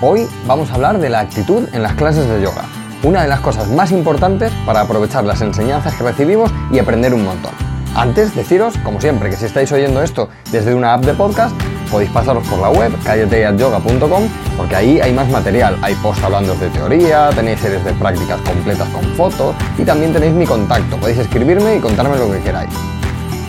Hoy vamos a hablar de la actitud en las clases de yoga, una de las cosas más importantes para aprovechar las enseñanzas que recibimos y aprender un montón. Antes, deciros, como siempre, que si estáis oyendo esto desde una app de podcast, podéis pasaros por la web callateyoga.com porque ahí hay más material. Hay posts hablando de teoría, tenéis series de prácticas completas con fotos y también tenéis mi contacto. Podéis escribirme y contarme lo que queráis.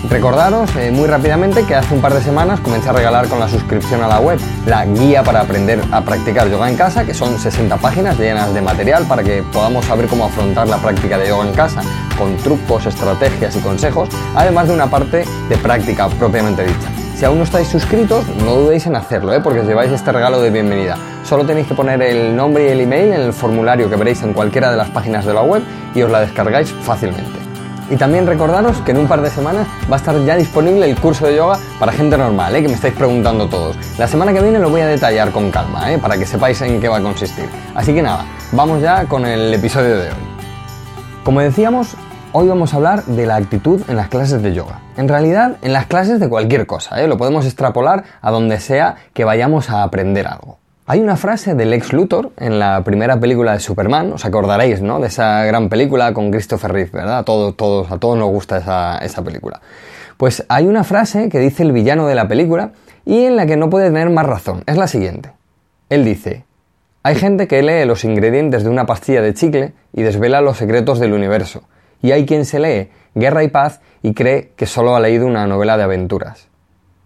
Recordaros eh, muy rápidamente que hace un par de semanas comencé a regalar con la suscripción a la web la guía para aprender a practicar yoga en casa, que son 60 páginas llenas de material para que podamos saber cómo afrontar la práctica de yoga en casa, con trucos, estrategias y consejos, además de una parte de práctica propiamente dicha. Si aún no estáis suscritos, no dudéis en hacerlo, ¿eh? porque os lleváis este regalo de bienvenida. Solo tenéis que poner el nombre y el email en el formulario que veréis en cualquiera de las páginas de la web y os la descargáis fácilmente. Y también recordaros que en un par de semanas va a estar ya disponible el curso de yoga para gente normal, ¿eh? que me estáis preguntando todos. La semana que viene lo voy a detallar con calma, ¿eh? para que sepáis en qué va a consistir. Así que nada, vamos ya con el episodio de hoy. Como decíamos, hoy vamos a hablar de la actitud en las clases de yoga. En realidad, en las clases de cualquier cosa, ¿eh? lo podemos extrapolar a donde sea que vayamos a aprender algo. Hay una frase del ex Luthor en la primera película de Superman, os acordaréis, ¿no? De esa gran película con Christopher Reeve, ¿verdad? A todos, todos, a todos nos gusta esa, esa película. Pues hay una frase que dice el villano de la película y en la que no puede tener más razón. Es la siguiente. Él dice, hay gente que lee los ingredientes de una pastilla de chicle y desvela los secretos del universo. Y hay quien se lee Guerra y Paz y cree que solo ha leído una novela de aventuras.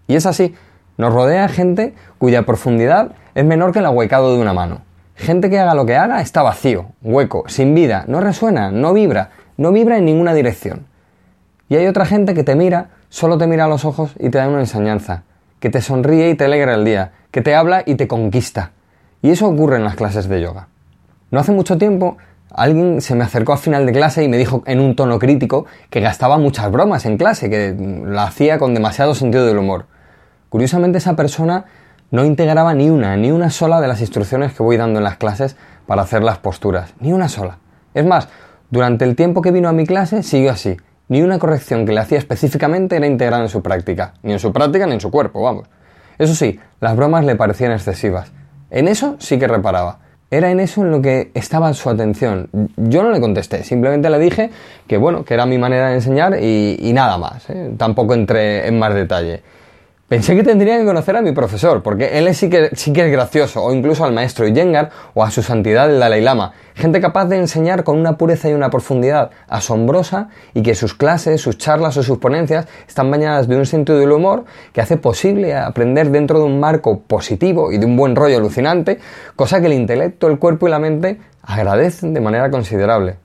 Y es así, nos rodea gente cuya profundidad es menor que el ahuecado de una mano. Gente que haga lo que haga está vacío, hueco, sin vida, no resuena, no vibra, no vibra en ninguna dirección. Y hay otra gente que te mira, solo te mira a los ojos y te da una enseñanza, que te sonríe y te alegra el día, que te habla y te conquista. Y eso ocurre en las clases de yoga. No hace mucho tiempo alguien se me acercó al final de clase y me dijo en un tono crítico que gastaba muchas bromas en clase, que la hacía con demasiado sentido del humor. Curiosamente esa persona no integraba ni una, ni una sola de las instrucciones que voy dando en las clases para hacer las posturas, ni una sola. Es más, durante el tiempo que vino a mi clase siguió así. Ni una corrección que le hacía específicamente era integrada en su práctica, ni en su práctica ni en su cuerpo, vamos. Eso sí, las bromas le parecían excesivas. En eso sí que reparaba. Era en eso en lo que estaba su atención. Yo no le contesté, simplemente le dije que bueno, que era mi manera de enseñar y, nada más. ¿eh? Tampoco entré en más detalle. Pensé que tendría que conocer a mi profesor, porque él sí que, sí que es gracioso, o incluso al maestro Iyengar o a su santidad el Dalai Lama, gente capaz de enseñar con una pureza y una profundidad asombrosa y que sus clases, sus charlas o sus ponencias están bañadas de un sentido del humor que hace posible aprender dentro de un marco positivo y de un buen rollo alucinante, cosa que el intelecto, el cuerpo y la mente agradecen de manera considerable.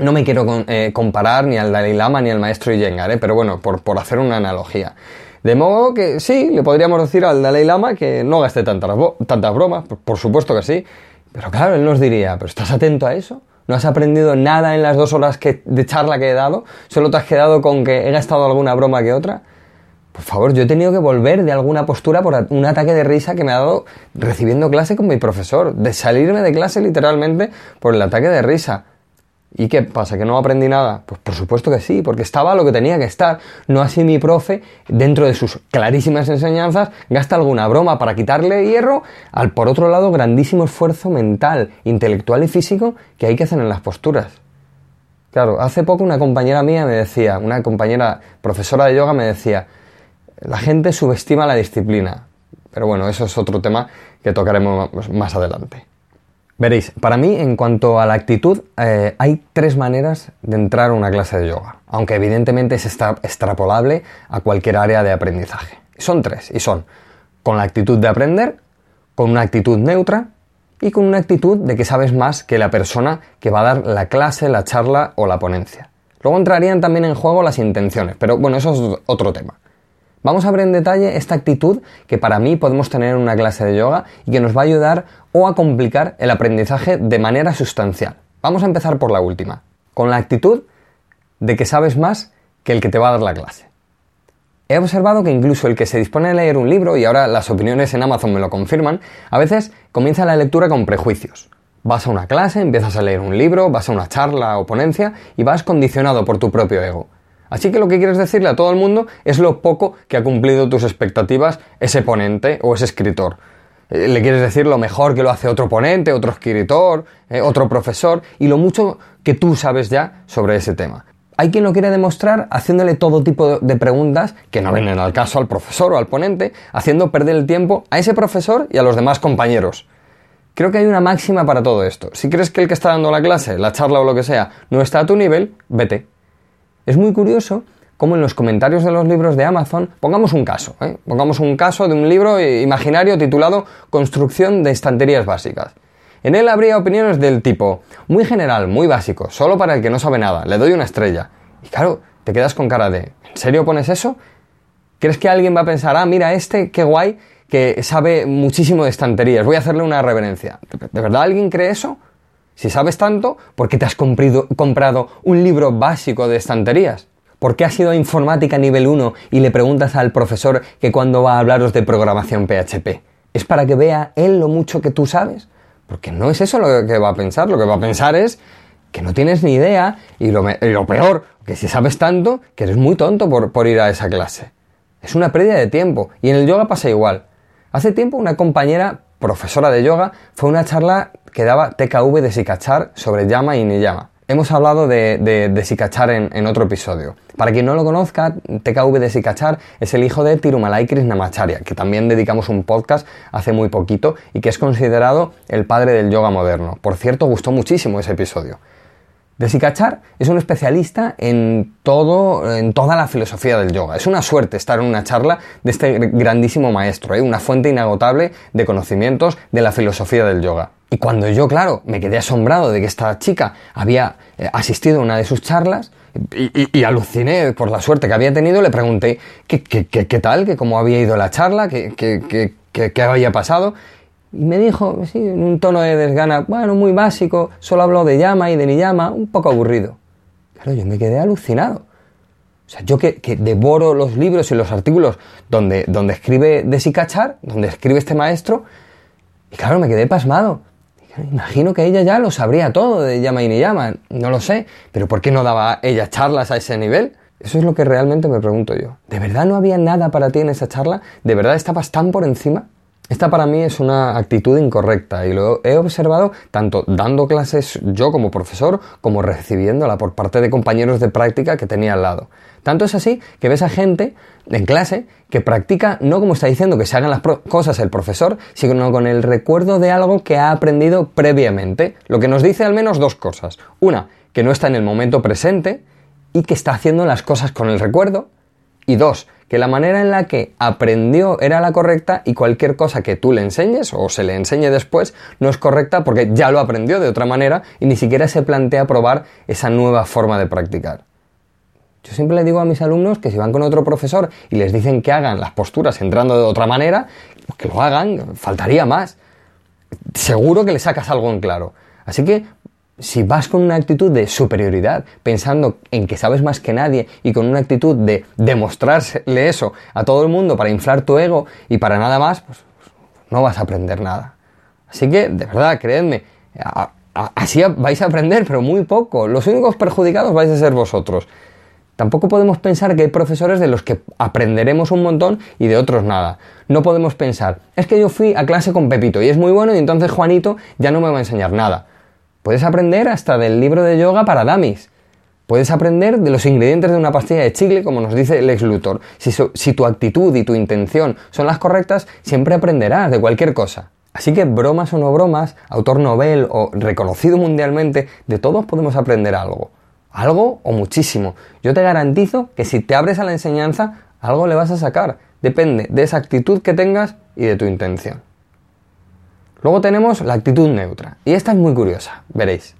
No me quiero eh, comparar ni al Dalai Lama ni al maestro Iyengar, eh, pero bueno, por, por hacer una analogía. De modo que sí, le podríamos decir al Dalai Lama que no gaste tantas, tantas bromas, por, supuesto que sí. Pero claro, él nos diría, ¿pero estás atento a eso? ¿No has aprendido nada en las dos horas que, de charla que he dado? ¿Solo te has quedado con que he gastado alguna broma que otra? Por favor, yo he tenido que volver de alguna postura por un ataque de risa que me ha dado recibiendo clase con mi profesor, de salirme de clase literalmente por el ataque de risa. ¿Y qué pasa? ¿Que no aprendí nada? Pues por supuesto que sí, porque estaba lo que tenía que estar. No así mi profe, dentro de sus clarísimas enseñanzas, gasta alguna broma para quitarle hierro al, por otro lado, grandísimo esfuerzo mental, intelectual y físico que hay que hacer en las posturas. Claro, hace poco una compañera mía me decía, una compañera profesora de yoga me decía, la gente subestima la disciplina. Pero bueno, eso es otro tema que tocaremos más adelante. Veréis, para mí, en cuanto a la actitud, eh, hay tres maneras de entrar a una clase de yoga, aunque evidentemente es extrapolable a cualquier área de aprendizaje. Son tres, y son con la actitud de aprender, con una actitud neutra y con una actitud de que sabes más que la persona que va a dar la clase, la charla o la ponencia. Luego entrarían también en juego las intenciones, pero bueno, eso es otro tema. Vamos a ver en detalle esta actitud que para mí podemos tener en una clase de yoga y que nos va a ayudar o a complicar el aprendizaje de manera sustancial. Vamos a empezar por la última, con la actitud de que sabes más que el que te va a dar la clase. He observado que incluso el que se dispone a leer un libro, y ahora las opiniones en Amazon me lo confirman, a veces comienza la lectura con prejuicios. Vas a una clase, empiezas a leer un libro, vas a una charla o ponencia y vas condicionado por tu propio ego. Así que lo que quieres decirle a todo el mundo es lo poco que ha cumplido tus expectativas ese ponente o ese escritor. Eh, le quieres decir lo mejor que lo hace otro ponente, otro escritor, eh, otro profesor y lo mucho que tú sabes ya sobre ese tema. Hay quien lo quiere demostrar haciéndole todo tipo de preguntas que no vienen al caso al profesor o al ponente, haciendo perder el tiempo a ese profesor y a los demás compañeros. Creo que hay una máxima para todo esto. Si crees que el que está dando la clase, la charla o lo que sea, no está a tu nivel, vete. Es muy curioso cómo en los comentarios de los libros de Amazon, pongamos un caso, ¿eh? pongamos un caso de un libro imaginario titulado Construcción de estanterías básicas. En él habría opiniones del tipo, muy general, muy básico, solo para el que no sabe nada, le doy una estrella. Y claro, te quedas con cara de, ¿en serio pones eso? ¿Crees que alguien va a pensar, ah, mira, este, qué guay, que sabe muchísimo de estanterías, voy a hacerle una reverencia? ¿De verdad alguien cree eso? Si sabes tanto, ¿por qué te has comprado un libro básico de estanterías? ¿Por qué has ido a informática nivel 1 y le preguntas al profesor que cuando va a hablaros de programación PHP? ¿Es para que vea él lo mucho que tú sabes? Porque no es eso lo que va a pensar, lo que va a pensar es que no tienes ni idea y lo, peor, que si sabes tanto, que eres muy tonto por, por ir a esa clase. Es una pérdida de tiempo y en el yoga pasa igual. Hace tiempo una compañera profesora de yoga fue una charla que daba TKV de Sikachar sobre Yama y Niyama. Hemos hablado de, de, Sikachar en, otro episodio. Para quien no lo conozca, TKV de Sikachar es el hijo de Tirumalai Krishnamacharya, que también dedicamos un podcast hace muy poquito y que es considerado el padre del yoga moderno. Por cierto, gustó muchísimo ese episodio. Desikachar es un especialista en todo, en toda la filosofía del yoga. Es una suerte estar en una charla de este grandísimo maestro, ¿eh? una fuente inagotable de conocimientos de la filosofía del yoga. Y cuando yo, claro, me quedé asombrado de que esta chica había eh, asistido a una de sus charlas y, aluciné por la suerte que había tenido, le pregunté qué, qué, tal, que cómo había ido la charla, qué, qué había pasado. Y me dijo, sí, en un tono de desgana, bueno, muy básico, solo habló de llama y de ni llama, un poco aburrido. Claro, yo me quedé alucinado. O sea, yo que, devoro los libros y los artículos donde, donde escribe Desikachar, donde escribe este maestro, y claro, me quedé pasmado. Imagino que ella ya lo sabría todo de llama y ni llama, no lo sé, pero ¿por qué no daba ella charlas a ese nivel? Eso es lo que realmente me pregunto yo. ¿De verdad no había nada para ti en esa charla? ¿De verdad estabas tan por encima? Esta para mí es una actitud incorrecta y lo he observado tanto dando clases yo como profesor como recibiéndola por parte de compañeros de práctica que tenía al lado. Tanto es así que ves a gente en clase que practica no como está diciendo que se hagan las cosas el profesor, sino con el recuerdo de algo que ha aprendido previamente, lo que nos dice al menos dos cosas. Una, que no está en el momento presente y que está haciendo las cosas con el recuerdo. Y dos, que la manera en la que aprendió era la correcta y cualquier cosa que tú le enseñes o se le enseñe después no es correcta porque ya lo aprendió de otra manera y ni siquiera se plantea probar esa nueva forma de practicar. Yo siempre le digo a mis alumnos que si van con otro profesor y les dicen que hagan las posturas entrando de otra manera, pues que lo hagan, faltaría más. Seguro que le sacas algo en claro. Así que si vas con una actitud de superioridad, pensando en que sabes más que nadie y con una actitud de demostrarle eso a todo el mundo para inflar tu ego y para nada más, pues, no vas a aprender nada. Así que, de verdad, creedme, así vais a aprender, pero muy poco. Los únicos perjudicados vais a ser vosotros. Tampoco podemos pensar que hay profesores de los que aprenderemos un montón y de otros nada. No podemos pensar, es que yo fui a clase con Pepito y es muy bueno y entonces Juanito ya no me va a enseñar nada. Puedes aprender hasta del libro de yoga para damis. Puedes aprender de los ingredientes de una pastilla de chicle, como nos dice Lex Luthor. Si, si tu actitud y tu intención son las correctas, siempre aprenderás de cualquier cosa. Así que bromas o no bromas, autor novel o reconocido mundialmente, de todos podemos aprender algo. Algo o muchísimo. Yo te garantizo que si te abres a la enseñanza, algo le vas a sacar. Depende de esa actitud que tengas y de tu intención. Luego tenemos la actitud neutra, y esta es muy curiosa, veréis.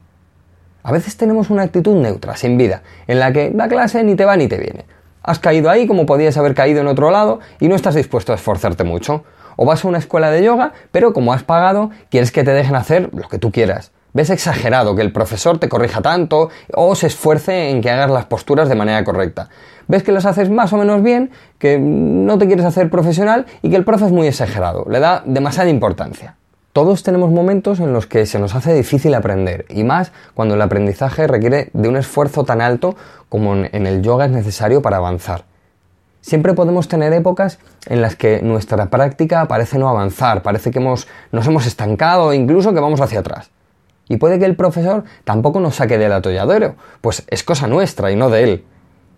A veces tenemos una actitud neutra, sin vida, en la que la clase ni te va ni te viene. Has caído ahí como podías haber caído en otro lado y no estás dispuesto a esforzarte mucho. O vas a una escuela de yoga, pero como has pagado, quieres que te dejen hacer lo que tú quieras. Ves exagerado que el profesor te corrija tanto o se esfuerce en que hagas las posturas de manera correcta. Ves que las haces más o menos bien, que no te quieres hacer profesional y que el profe es muy exagerado, le da demasiada importancia. Todos tenemos momentos en los que se nos hace difícil aprender, y más cuando el aprendizaje requiere de un esfuerzo tan alto como en el yoga es necesario para avanzar. Siempre podemos tener épocas en las que nuestra práctica parece no avanzar, parece que hemos, nos hemos estancado o incluso que vamos hacia atrás. Y puede que el profesor tampoco nos saque del atolladero, pues es cosa nuestra y no de él.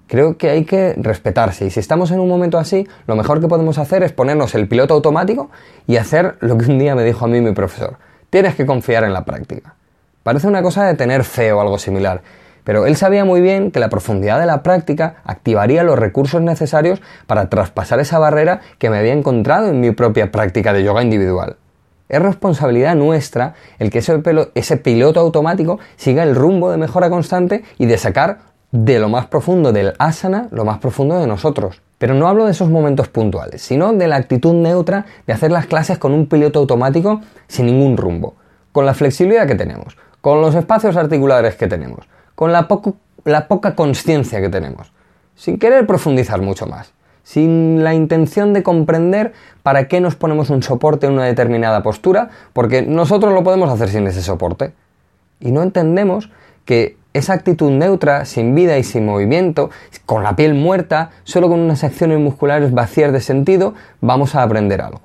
Creo que hay que respetarse y si estamos en un momento así, lo mejor que podemos hacer es ponernos el piloto automático y hacer lo que un día me dijo a mí mi profesor. Tienes que confiar en la práctica. Parece una cosa de tener fe o algo similar, pero él sabía muy bien que la profundidad de la práctica activaría los recursos necesarios para traspasar esa barrera que me había encontrado en mi propia práctica de yoga individual. Es responsabilidad nuestra el que ese, piloto automático siga el rumbo de mejora constante y de sacar de lo más profundo del asana, lo más profundo de nosotros. Pero no hablo de esos momentos puntuales, sino de la actitud neutra de hacer las clases con un piloto automático sin ningún rumbo, con la flexibilidad que tenemos, con los espacios articulares que tenemos, con la, poca conciencia que tenemos, sin querer profundizar mucho más, sin la intención de comprender para qué nos ponemos un soporte en una determinada postura, porque nosotros lo podemos hacer sin ese soporte. Y no entendemos que esa actitud neutra, sin vida y sin movimiento, con la piel muerta, solo con unas acciones musculares vacías de sentido, vamos a aprender algo.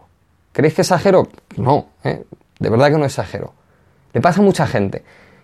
¿Creéis que exagero? No, ¿eh? de verdad que no exagero. Le pasa a mucha gente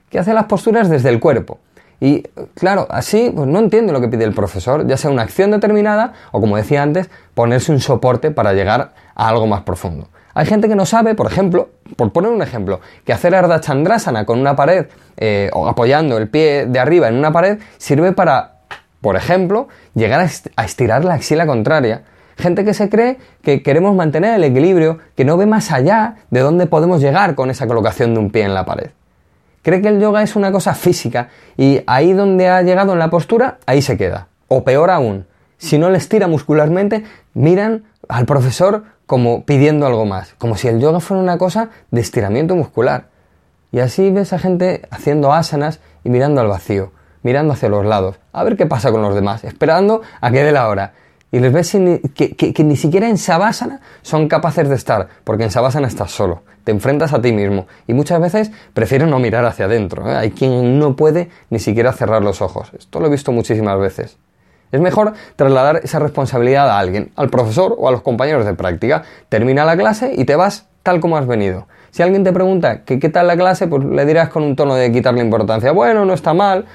que hace las posturas desde el cuerpo. Y claro, así pues no entiende lo que pide el profesor, ya sea una acción determinada o como decía antes, ponerse un soporte para llegar a algo más profundo. Hay gente que no sabe, por ejemplo, por poner un ejemplo, que hacer Ardha Chandrasana con una pared eh, o apoyando el pie de arriba en una pared sirve para, por ejemplo, llegar a estirar la axila contraria. Gente que se cree que queremos mantener el equilibrio, que no ve más allá de dónde podemos llegar con esa colocación de un pie en la pared. Cree que el yoga es una cosa física y ahí donde ha llegado en la postura, ahí se queda. O peor aún, si no le estira muscularmente, miran al profesor como pidiendo algo más, como si el yoga fuera una cosa de estiramiento muscular. Y así ves a gente haciendo asanas y mirando al vacío, mirando hacia los lados, a ver qué pasa con los demás, esperando a que dé la hora. Y les ves que, ni siquiera en Savasana son capaces de estar, porque en Savasana estás solo, te enfrentas a ti mismo y muchas veces prefieren no mirar hacia adentro. ¿eh? Hay quien no puede ni siquiera cerrar los ojos. Esto lo he visto muchísimas veces. Es mejor trasladar esa responsabilidad a alguien, al profesor o a los compañeros de práctica. Termina la clase y te vas tal como has venido. Si alguien te pregunta qué tal la clase, pues le dirás con un tono de quitarle importancia. Bueno, no está mal.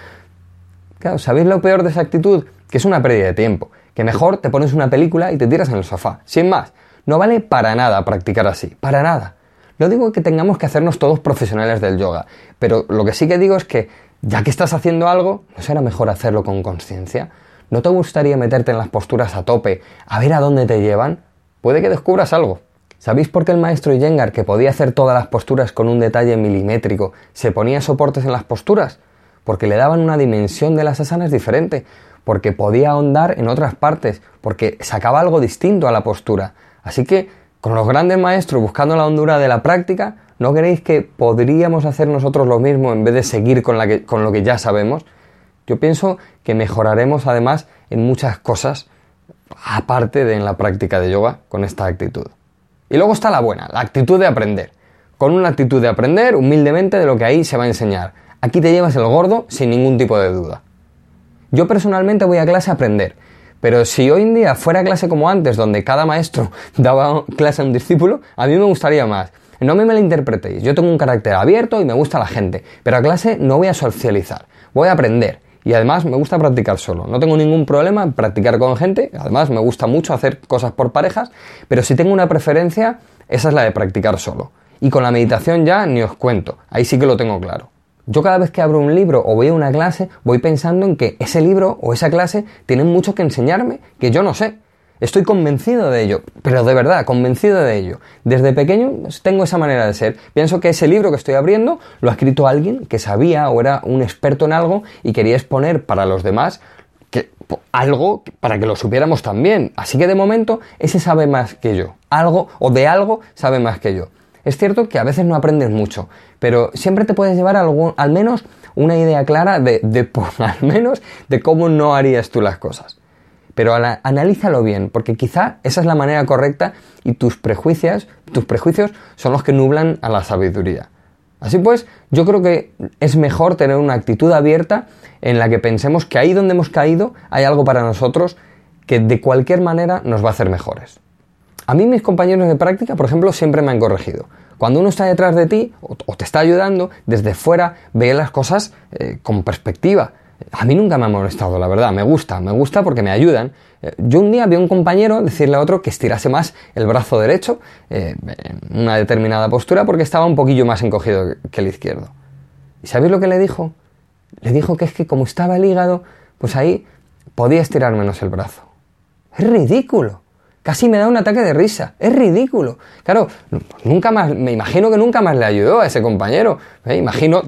Claro, ¿sabéis lo peor de esa actitud? Que es una pérdida de tiempo. Que mejor te pones una película y te tiras en el sofá. Sin más. No vale para nada practicar así. Para nada. No digo que tengamos que hacernos todos profesionales del yoga. Pero lo que sí que digo es que, ya que estás haciendo algo, ¿no será mejor hacerlo con conciencia? ¿No te gustaría meterte en las posturas a tope, a ver a dónde te llevan? Puede que descubras algo. ¿Sabéis por qué el maestro Yengar, que podía hacer todas las posturas con un detalle milimétrico, se ponía soportes en las posturas? Porque le daban una dimensión de las asanas diferente, porque podía ahondar en otras partes, porque sacaba algo distinto a la postura. Así que, con los grandes maestros buscando la hondura de la práctica, ¿no creéis que podríamos hacer nosotros lo mismo en vez de seguir con lo que ya sabemos? Yo pienso que mejoraremos además en muchas cosas, aparte de en la práctica de yoga, con esta actitud. Y luego está la buena, la actitud de aprender. Con una actitud de aprender humildemente de lo que ahí se va a enseñar. Aquí te llevas el gordo sin ningún tipo de duda. Yo personalmente voy a clase a aprender, pero si hoy en día fuera clase como antes, donde cada maestro daba clase a un discípulo, a mí me gustaría más. No me malinterpretéis, yo tengo un carácter abierto y me gusta la gente, pero a clase no voy a socializar, voy a aprender. Y además me gusta practicar solo. No tengo ningún problema en practicar con gente. Además me gusta mucho hacer cosas por parejas. Pero si tengo una preferencia, esa es la de practicar solo. Y con la meditación ya ni os cuento. Ahí sí que lo tengo claro. Yo cada vez que abro un libro o voy a una clase, voy pensando en que ese libro o esa clase tienen mucho que enseñarme que yo no sé. Estoy convencido de ello, pero de verdad, convencido de ello. Desde pequeño tengo esa manera de ser. Pienso que ese libro que estoy abriendo lo ha escrito alguien que sabía o era un experto en algo y quería exponer para los demás algo para que lo supiéramos también. Así que de momento ese sabe más que yo. Algo o de algo sabe más que yo. Es cierto que a veces no aprendes mucho, pero siempre te puedes llevar al menos una idea clara de, al menos de cómo no harías tú las cosas. Pero analízalo bien, porque quizá esa es la manera correcta y tus prejuicios, tus prejuicios son los que nublan a la sabiduría. Así pues, yo creo que es mejor tener una actitud abierta en la que pensemos que ahí donde hemos caído hay algo para nosotros que de cualquier manera nos va a hacer mejores. A mí mis compañeros de práctica, por ejemplo, siempre me han corregido. Cuando uno está detrás de ti o te está ayudando, desde fuera ve las cosas eh, con perspectiva. A mí nunca me ha molestado, la verdad, me gusta, me gusta porque me ayudan. Eh, yo un día vi a un compañero decirle a otro que estirase más el brazo derecho eh, en una determinada postura porque estaba un poquillo más encogido que el izquierdo. ¿Y sabéis lo que le dijo? Le dijo que es que como estaba el hígado, pues ahí podía estirar menos el brazo. Es ridículo. Casi me da un ataque de risa. Es ridículo. Claro, nunca más, me imagino que nunca más le ayudó a ese compañero. Me imagino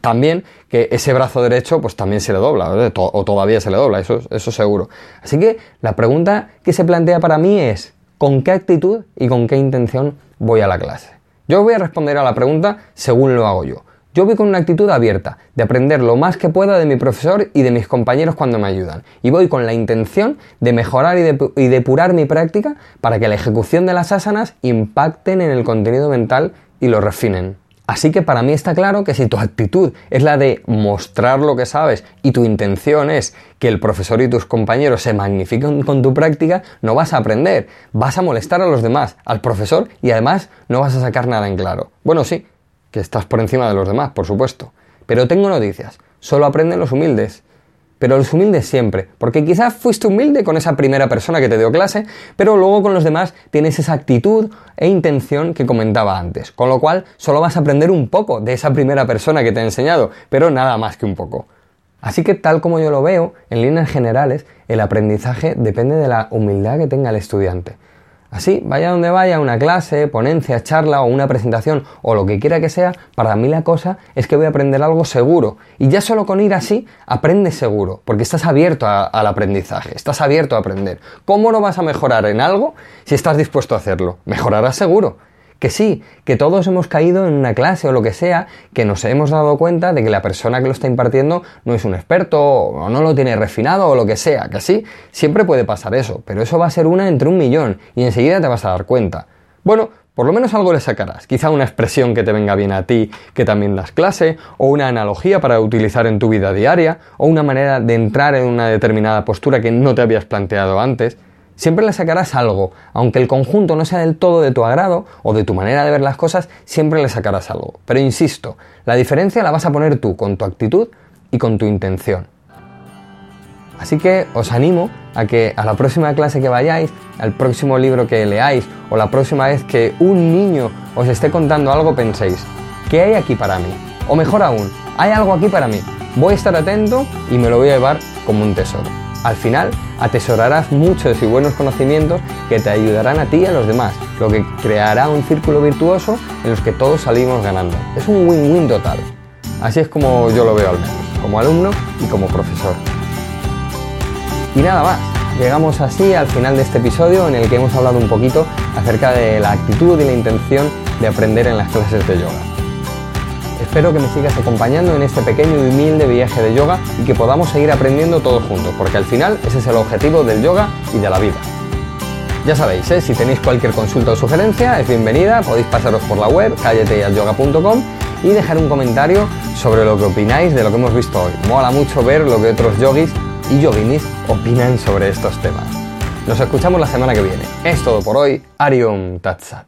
también que ese brazo derecho pues también se le dobla, o todavía se le dobla, eso, eso seguro. Así que la pregunta que se plantea para mí es, ¿con qué actitud y con qué intención voy a la clase? Yo voy a responder a la pregunta según lo hago yo. Yo voy con una actitud abierta, de aprender lo más que pueda de mi profesor y de mis compañeros cuando me ayudan. Y voy con la intención de mejorar y, depurar mi práctica para que la ejecución de las asanas impacten en el contenido mental y lo refinen. Así que para mí está claro que si tu actitud es la de mostrar lo que sabes y tu intención es que el profesor y tus compañeros se magnifiquen con tu práctica, no vas a aprender, vas a molestar a los demás, al profesor y además no vas a sacar nada en claro. Bueno, sí, que estás por encima de los demás, por supuesto. Pero tengo noticias, solo aprenden los humildes. Pero los humildes siempre, porque quizás fuiste humilde con esa primera persona que te dio clase, pero luego con los demás tienes esa actitud e intención que comentaba antes, con lo cual solo vas a aprender un poco de esa primera persona que te ha enseñado, pero nada más que un poco. Así que tal como yo lo veo, en líneas generales, el aprendizaje depende de la humildad que tenga el estudiante. Así, vaya donde vaya, una clase, ponencia, charla o una presentación o lo que quiera que sea, para mí la cosa es que voy a aprender algo seguro. Y ya solo con ir así, aprendes seguro, porque estás abierto al aprendizaje, estás abierto a aprender. ¿Cómo no vas a mejorar en algo si estás dispuesto a hacerlo? Mejorarás seguro. Que sí, que todos hemos caído en una clase o lo que sea, que nos hemos dado cuenta de que la persona que lo está impartiendo no es un experto o no lo tiene refinado o lo que sea, que sí, siempre puede pasar eso, pero eso va a ser una entre un millón y enseguida te vas a dar cuenta. Bueno, por lo menos algo le sacarás, quizá una expresión que te venga bien a ti, que también das clase, o una analogía para utilizar en tu vida diaria, o una manera de entrar en una determinada postura que no te habías planteado antes. Siempre le sacarás algo, aunque el conjunto no sea del todo de tu agrado o de tu manera de ver las cosas, siempre le sacarás algo. Pero insisto, la diferencia la vas a poner tú con tu actitud y con tu intención. Así que os animo a que a la próxima clase que vayáis, al próximo libro que leáis o la próxima vez que un niño os esté contando algo penséis, ¿qué hay aquí para mí? O mejor aún, hay algo aquí para mí. Voy a estar atento y me lo voy a llevar como un tesoro. Al final, atesorarás muchos y buenos conocimientos que te ayudarán a ti y a los demás, lo que creará un círculo virtuoso en los que todos salimos ganando. Es un win-win total. Así es como yo lo veo al menos, como alumno y como profesor. Y nada más, llegamos así al final de este episodio en el que hemos hablado un poquito acerca de la actitud y la intención de aprender en las clases de yoga. Espero que me sigas acompañando en este pequeño y humilde viaje de yoga y que podamos seguir aprendiendo todos juntos, porque al final ese es el objetivo del yoga y de la vida. Ya sabéis, ¿eh? si tenéis cualquier consulta o sugerencia, es bienvenida, podéis pasaros por la web calleteyalyoga.com y dejar un comentario sobre lo que opináis de lo que hemos visto hoy. Mola mucho ver lo que otros yogis y yoginis opinan sobre estos temas. Nos escuchamos la semana que viene. Es todo por hoy. Arium Tatsat.